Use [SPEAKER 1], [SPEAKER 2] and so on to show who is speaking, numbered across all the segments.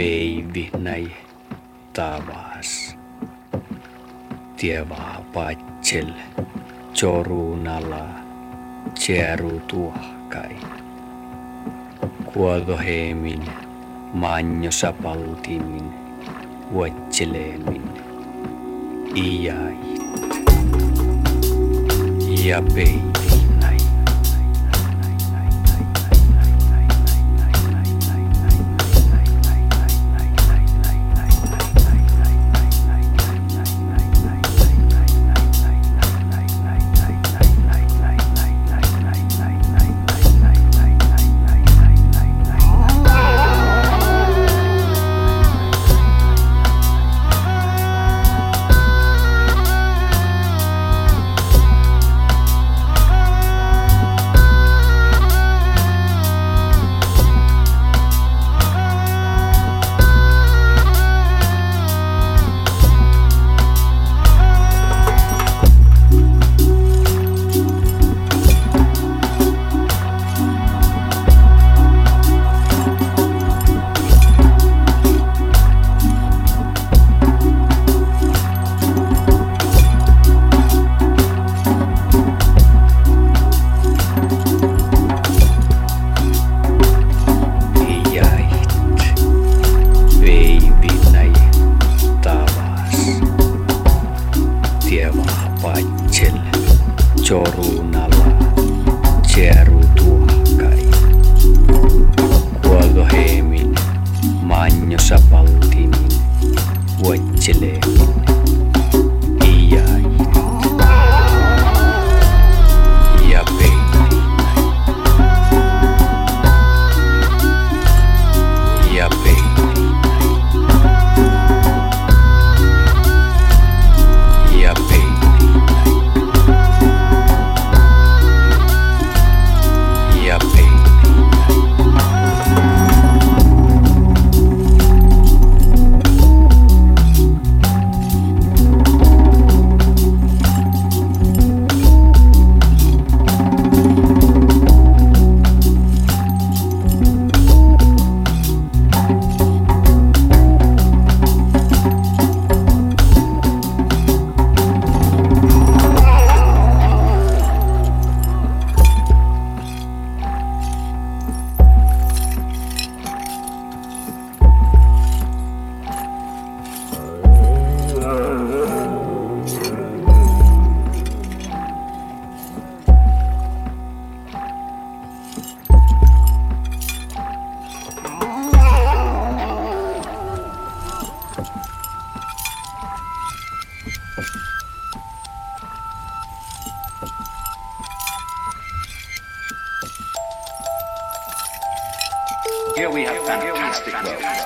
[SPEAKER 1] veivi näi tavas. Tievaa patsel, chorunala, cheru tuohkai. Kuodoheemin, manjosapaltimin, vuotseleemin, iäit ja
[SPEAKER 2] pei. Galactic Love.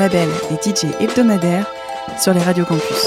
[SPEAKER 2] labels et DJ hebdomadaires sur les radios campus.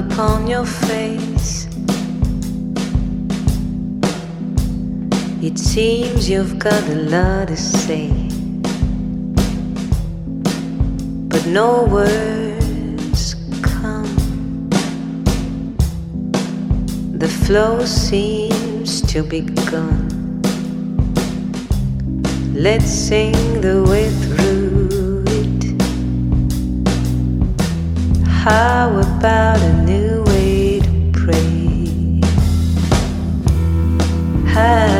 [SPEAKER 2] upon your face. It seems you've got a lot to say, but no words come. The flow seems to be gone. Let's sing the way How about a new way to pray? How